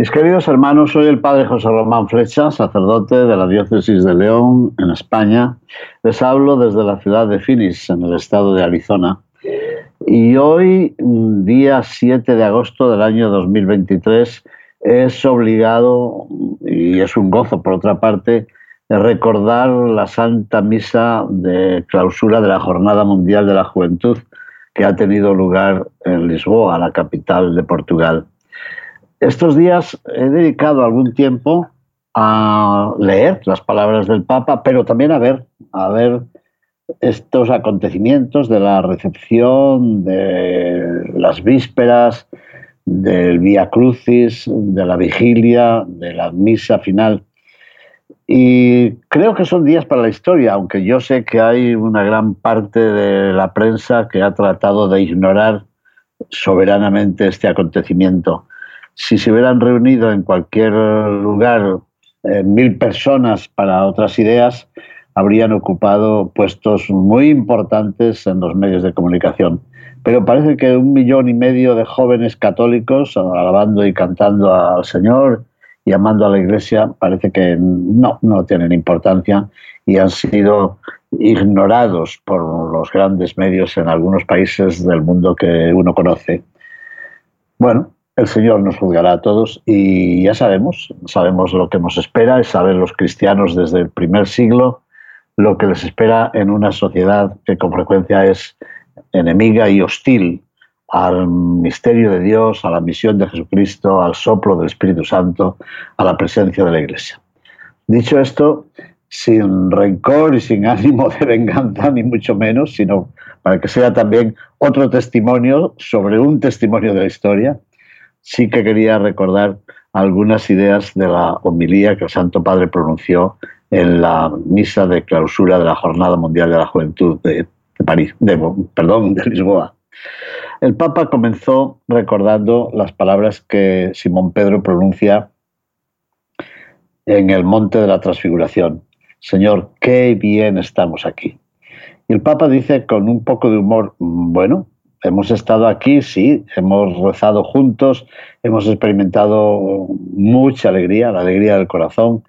Mis queridos hermanos, soy el padre José Román Flecha, sacerdote de la diócesis de León, en España. Les hablo desde la ciudad de Phoenix, en el estado de Arizona. Y hoy, día 7 de agosto del año 2023, es obligado, y es un gozo por otra parte, recordar la Santa Misa de clausura de la Jornada Mundial de la Juventud que ha tenido lugar en Lisboa, la capital de Portugal. Estos días he dedicado algún tiempo a leer las palabras del Papa, pero también a ver, a ver estos acontecimientos de la recepción, de las vísperas, del Vía Crucis, de la vigilia, de la misa final. Y creo que son días para la historia, aunque yo sé que hay una gran parte de la prensa que ha tratado de ignorar soberanamente este acontecimiento si se hubieran reunido en cualquier lugar eh, mil personas para otras ideas, habrían ocupado puestos muy importantes en los medios de comunicación. Pero parece que un millón y medio de jóvenes católicos, alabando y cantando al Señor y amando a la Iglesia, parece que no, no tienen importancia y han sido ignorados por los grandes medios en algunos países del mundo que uno conoce. Bueno, el Señor nos juzgará a todos y ya sabemos, sabemos lo que nos espera, y saben los cristianos desde el primer siglo lo que les espera en una sociedad que con frecuencia es enemiga y hostil al misterio de Dios, a la misión de Jesucristo, al soplo del Espíritu Santo, a la presencia de la Iglesia. Dicho esto, sin rencor y sin ánimo de venganza, ni mucho menos, sino para que sea también otro testimonio sobre un testimonio de la historia, sí que quería recordar algunas ideas de la homilía que el Santo Padre pronunció en la misa de clausura de la Jornada Mundial de la Juventud de, París, de, perdón, de Lisboa. El Papa comenzó recordando las palabras que Simón Pedro pronuncia en el monte de la transfiguración. Señor, qué bien estamos aquí. Y el Papa dice con un poco de humor, bueno, hemos estado aquí, sí, hemos rezado juntos, hemos experimentado mucha alegría, la alegría del corazón,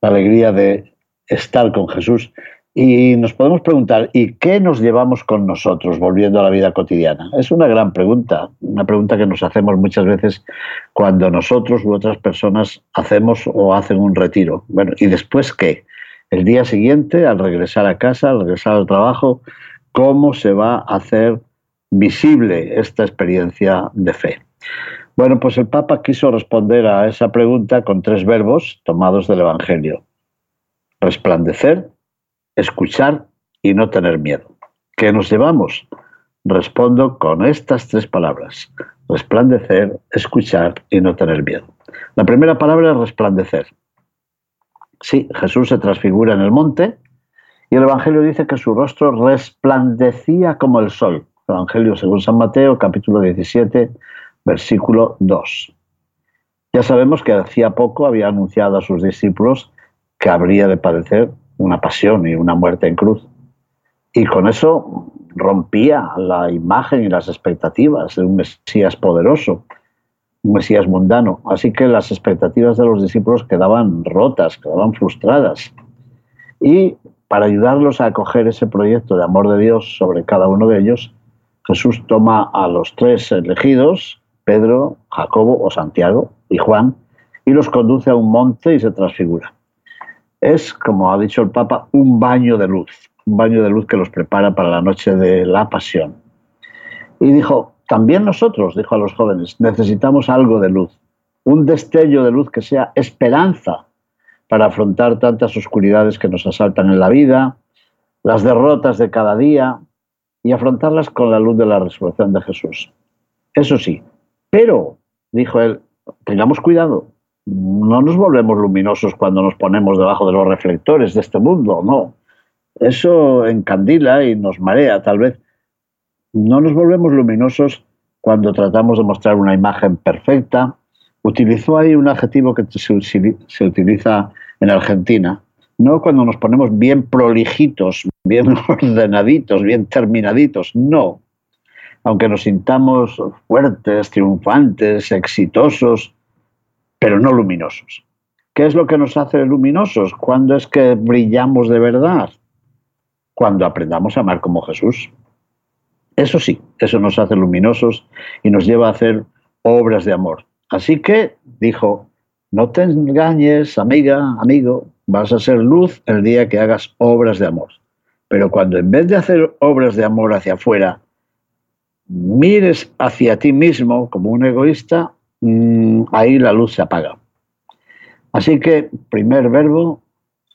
la alegría de estar con Jesús. Y nos podemos preguntar, ¿y qué nos llevamos con nosotros volviendo a la vida cotidiana? Es una gran pregunta, una pregunta que nos hacemos muchas veces cuando nosotros u otras personas hacemos o hacen un retiro. Bueno, ¿y después qué? El día siguiente, al regresar a casa, al regresar al trabajo, ¿cómo se va a hacer visible esta experiencia de fe? Bueno, pues el Papa quiso responder a esa pregunta con tres verbos tomados del Evangelio. Resplandecer, escuchar y no tener miedo. ¿Qué nos llevamos? Respondo con estas tres palabras. Resplandecer, escuchar y no tener miedo. La primera palabra es resplandecer. Sí, Jesús se transfigura en el monte y el Evangelio dice que su rostro resplandecía como el sol. Evangelio según San Mateo, capítulo 17, versículo 2. Ya sabemos que hacía poco había anunciado a sus discípulos que habría de padecer una pasión y una muerte en cruz. Y con eso rompía la imagen y las expectativas de un Mesías poderoso, un Mesías mundano. Así que las expectativas de los discípulos quedaban rotas, quedaban frustradas. Y para ayudarlos a acoger ese proyecto de amor de Dios sobre cada uno de ellos, Jesús toma a los tres elegidos, Pedro, Jacobo o Santiago y Juan, y los conduce a un monte y se transfigura. Es, como ha dicho el Papa, un baño de luz, un baño de luz que los prepara para la noche de la pasión. Y dijo, también nosotros, dijo a los jóvenes, necesitamos algo de luz, un destello de luz que sea esperanza para afrontar tantas oscuridades que nos asaltan en la vida, las derrotas de cada día, y afrontarlas con la luz de la resurrección de Jesús. eso sí. Pero, dijo él, tengamos cuidado, no nos volvemos luminosos cuando nos ponemos debajo de los reflectores de este mundo, no. Eso encandila y nos marea, tal vez. No nos volvemos luminosos cuando tratamos de mostrar una imagen perfecta. Utilizó ahí un adjetivo que se, utiliza en Argentina, no cuando nos ponemos bien prolijitos, bien ordenaditos, bien terminaditos, no. Aunque nos sintamos fuertes, triunfantes, exitosos, pero no luminosos. ¿Qué es lo que nos hace luminosos? ¿Cuándo es que brillamos de verdad? Cuando aprendamos a amar como Jesús. Eso sí, eso nos hace luminosos y nos lleva a hacer obras de amor. Así que dijo, no te engañes, amiga, amigo, vas a ser luz el día que hagas obras de amor. Pero cuando en vez de hacer obras de amor hacia afuera, mires hacia ti mismo como un egoísta, mm, ahí la luz se apaga. Así que, primer verbo,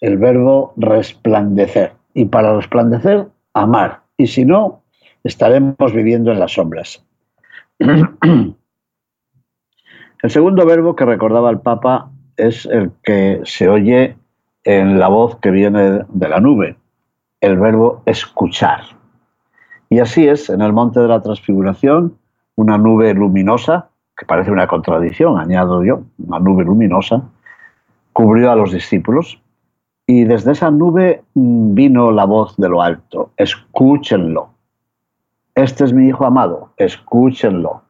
el verbo resplandecer. Y para resplandecer, amar. Y si no, estaremos viviendo en las sombras. El segundo verbo que recordaba el Papa es el que se oye en la voz que viene de la nube, el verbo escuchar. Y así es, en el monte de la transfiguración, una nube luminosa, que parece una contradicción, añado yo, una nube luminosa, cubrió a los discípulos y desde esa nube vino la voz de lo alto, escúchenlo. Este es mi hijo amado, escúchenlo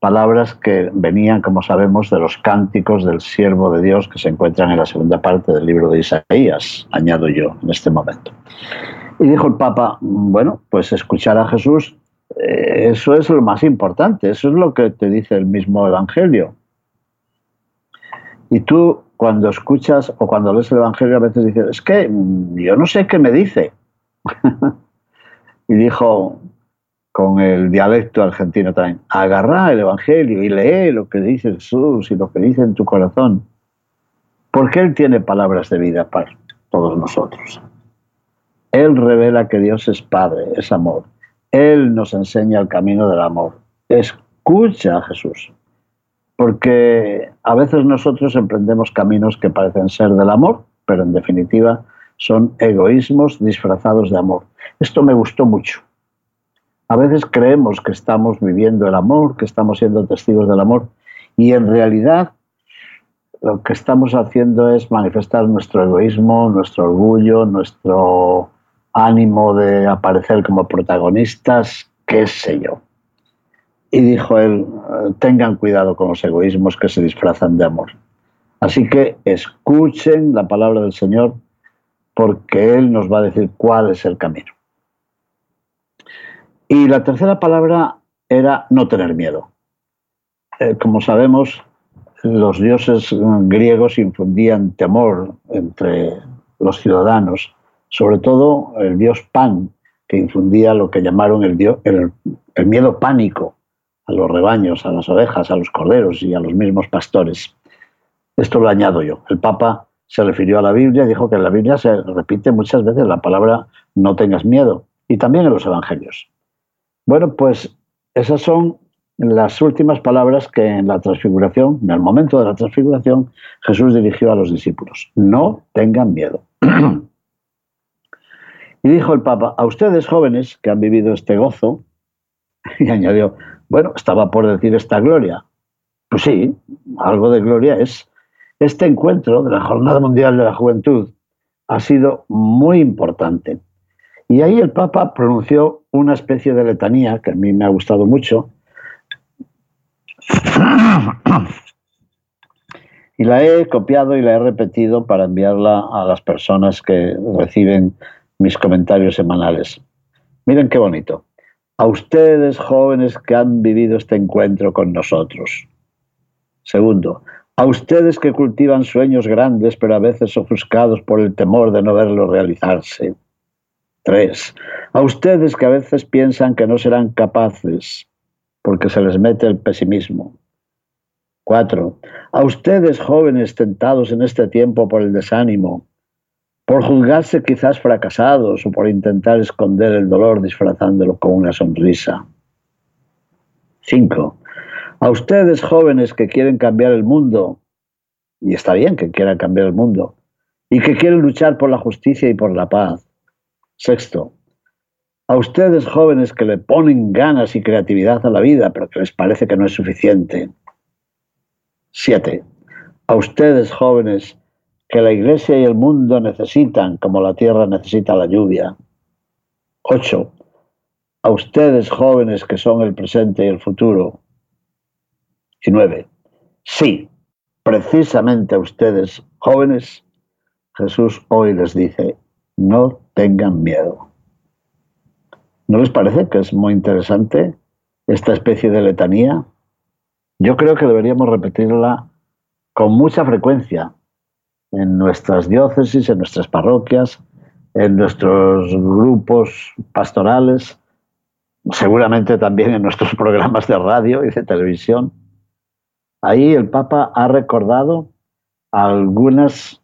palabras que venían, como sabemos, de los cánticos del siervo de Dios que se encuentran en la segunda parte del libro de Isaías, añado yo en este momento. Y dijo el Papa, bueno, pues escuchar a Jesús, eh, eso es lo más importante, eso es lo que te dice el mismo Evangelio. Y tú cuando escuchas o cuando lees el Evangelio a veces dices, es que yo no sé qué me dice. y dijo, con el dialecto argentino también. Agarrá el Evangelio y lee lo que dice Jesús y lo que dice en tu corazón. Porque Él tiene palabras de vida para todos nosotros. Él revela que Dios es Padre, es amor. Él nos enseña el camino del amor. Escucha a Jesús. Porque a veces nosotros emprendemos caminos que parecen ser del amor, pero en definitiva son egoísmos disfrazados de amor. Esto me gustó mucho a veces creemos que estamos viviendo el amor, que estamos siendo testigos del amor, y en realidad lo que estamos haciendo es manifestar nuestro egoísmo, nuestro orgullo, nuestro ánimo de aparecer como protagonistas, qué sé yo. Y dijo él, tengan cuidado con los egoísmos que se disfrazan de amor. Así que escuchen la palabra del Señor porque Él nos va a decir cuál es el camino. Y la tercera palabra era no tener miedo. Eh, como sabemos, los dioses griegos infundían temor entre los ciudadanos, sobre todo el dios Pan, que infundía lo que llamaron el, el miedo pánico a los rebaños, a las ovejas, a los corderos y a los mismos pastores. Esto lo añado yo. El Papa se refirió a la Biblia y dijo que en la Biblia se repite muchas veces la palabra no tengas miedo, y también en los Evangelios. Bueno, pues esas son las últimas palabras que en la transfiguración, en el momento de la transfiguración, Jesús dirigió a los discípulos. No tengan miedo. y dijo el Papa, a ustedes jóvenes que han vivido este gozo, y añadió, bueno, estaba por decir esta gloria. Pues sí, algo de gloria es. Este encuentro de la Jornada Mundial de la Juventud ha sido muy importante. Y ahí el Papa pronunció una especie de letanía que a mí me ha gustado mucho. Y la he copiado y la he repetido para enviarla a las personas que reciben mis comentarios semanales. Miren qué bonito. A ustedes, jóvenes que han vivido este encuentro con nosotros. Segundo, a ustedes que cultivan sueños grandes, pero a veces ofuscados por el temor de no verlos realizarse. Tres, a ustedes que a veces piensan que no serán capaces porque se les mete el pesimismo. Cuatro, a ustedes jóvenes tentados en este tiempo por el desánimo, por juzgarse quizás fracasados o por intentar esconder el dolor disfrazándolo con una sonrisa. Cinco, a ustedes jóvenes que quieren cambiar el mundo, y está bien que quieran cambiar el mundo, y que quieren luchar por la justicia y por la paz. Sexto, a ustedes jóvenes que le ponen ganas y creatividad a la vida, pero que les parece que no es suficiente. Siete, a ustedes jóvenes que la iglesia y el mundo necesitan como la tierra necesita la lluvia. Ocho, a ustedes jóvenes que son el presente y el futuro. Y nueve, sí, precisamente a ustedes jóvenes, Jesús hoy les dice, no tengan miedo. ¿No les parece que es muy interesante esta especie de letanía? Yo creo que deberíamos repetirla con mucha frecuencia en nuestras diócesis, en nuestras parroquias, en nuestros grupos pastorales, seguramente también en nuestros programas de radio y de televisión. Ahí el Papa ha recordado algunas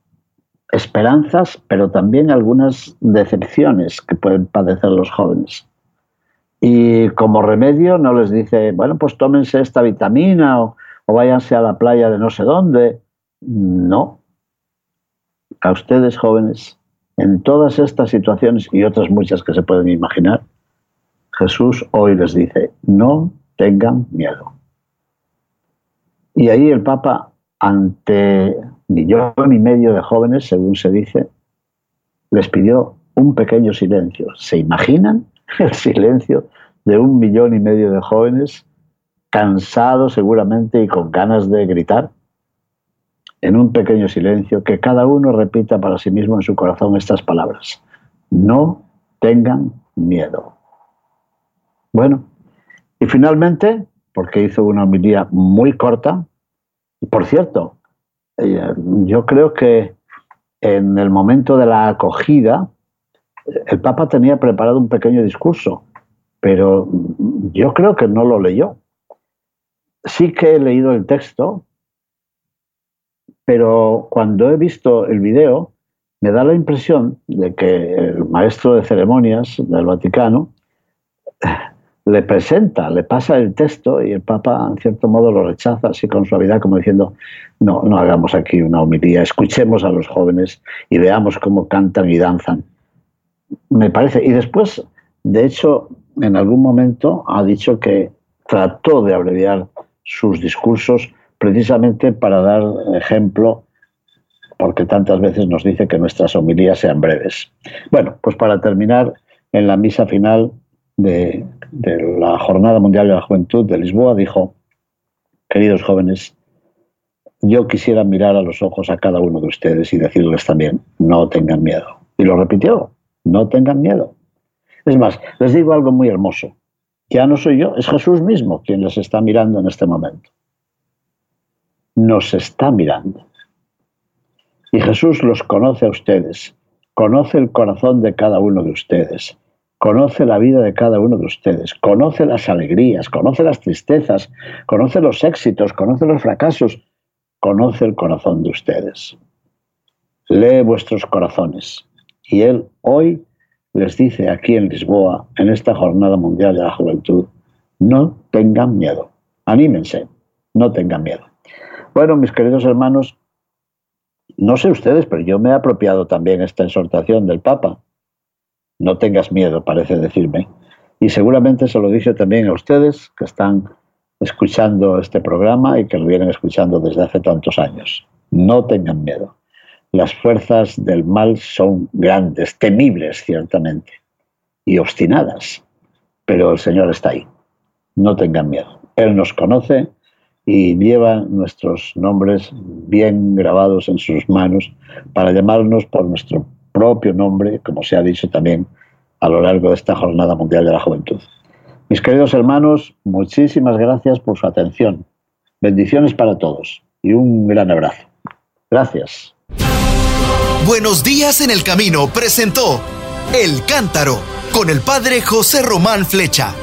esperanzas, pero también algunas decepciones que pueden padecer los jóvenes. Y como remedio no les dice, bueno, pues tómense esta vitamina o, o váyanse a la playa de no sé dónde. No. A ustedes jóvenes, en todas estas situaciones y otras muchas que se pueden imaginar, Jesús hoy les dice, no tengan miedo. Y ahí el Papa, ante millón y medio de jóvenes, según se dice, les pidió un pequeño silencio. ¿Se imaginan el silencio de un millón y medio de jóvenes cansados seguramente y con ganas de gritar? En un pequeño silencio, que cada uno repita para sí mismo en su corazón estas palabras. No tengan miedo. Bueno, y finalmente, porque hizo una homilía muy corta, y por cierto, yo creo que en el momento de la acogida, el Papa tenía preparado un pequeño discurso, pero yo creo que no lo leyó. Sí que he leído el texto, pero cuando he visto el video, me da la impresión de que el maestro de ceremonias del Vaticano le presenta, le pasa el texto y el Papa en cierto modo lo rechaza así con suavidad como diciendo no, no hagamos aquí una homilía, escuchemos a los jóvenes y veamos cómo cantan y danzan. Me parece, y después, de hecho, en algún momento ha dicho que trató de abreviar sus discursos precisamente para dar ejemplo, porque tantas veces nos dice que nuestras homilías sean breves. Bueno, pues para terminar, en la misa final de, la Jornada Mundial de la Juventud de Lisboa, dijo, queridos jóvenes, yo quisiera mirar a los ojos a cada uno de ustedes y decirles también, no tengan miedo. Y lo repitió, no tengan miedo. Es más, les digo algo muy hermoso. Ya no soy yo, es Jesús mismo quien les está mirando en este momento. Nos está mirando. Y Jesús los conoce a ustedes, conoce el corazón de cada uno de ustedes, conoce la vida de cada uno de ustedes, conoce las alegrías, conoce las tristezas, conoce los éxitos, conoce los fracasos, conoce el corazón de ustedes. Lee vuestros corazones. Y Él hoy les dice aquí en Lisboa, en esta Jornada Mundial de la Juventud, no tengan miedo, anímense, no tengan miedo. Bueno, mis queridos hermanos, no sé ustedes, pero yo me he apropiado también esta exhortación del Papa no tengas miedo, parece decirme. Y seguramente se lo dice también a ustedes que están escuchando este programa y que lo vienen escuchando desde hace tantos años. No tengan miedo. Las fuerzas del mal son grandes, temibles ciertamente, y obstinadas, pero el Señor está ahí. No tengan miedo. Él nos conoce y lleva nuestros nombres bien grabados en sus manos para llamarnos por nuestro propio nombre, como se ha dicho también a lo largo de esta Jornada Mundial de la Juventud. Mis queridos hermanos, muchísimas gracias por su atención. Bendiciones para todos y un gran abrazo. Gracias. Buenos días en el camino presentó El Cántaro con el padre José Román Flecha.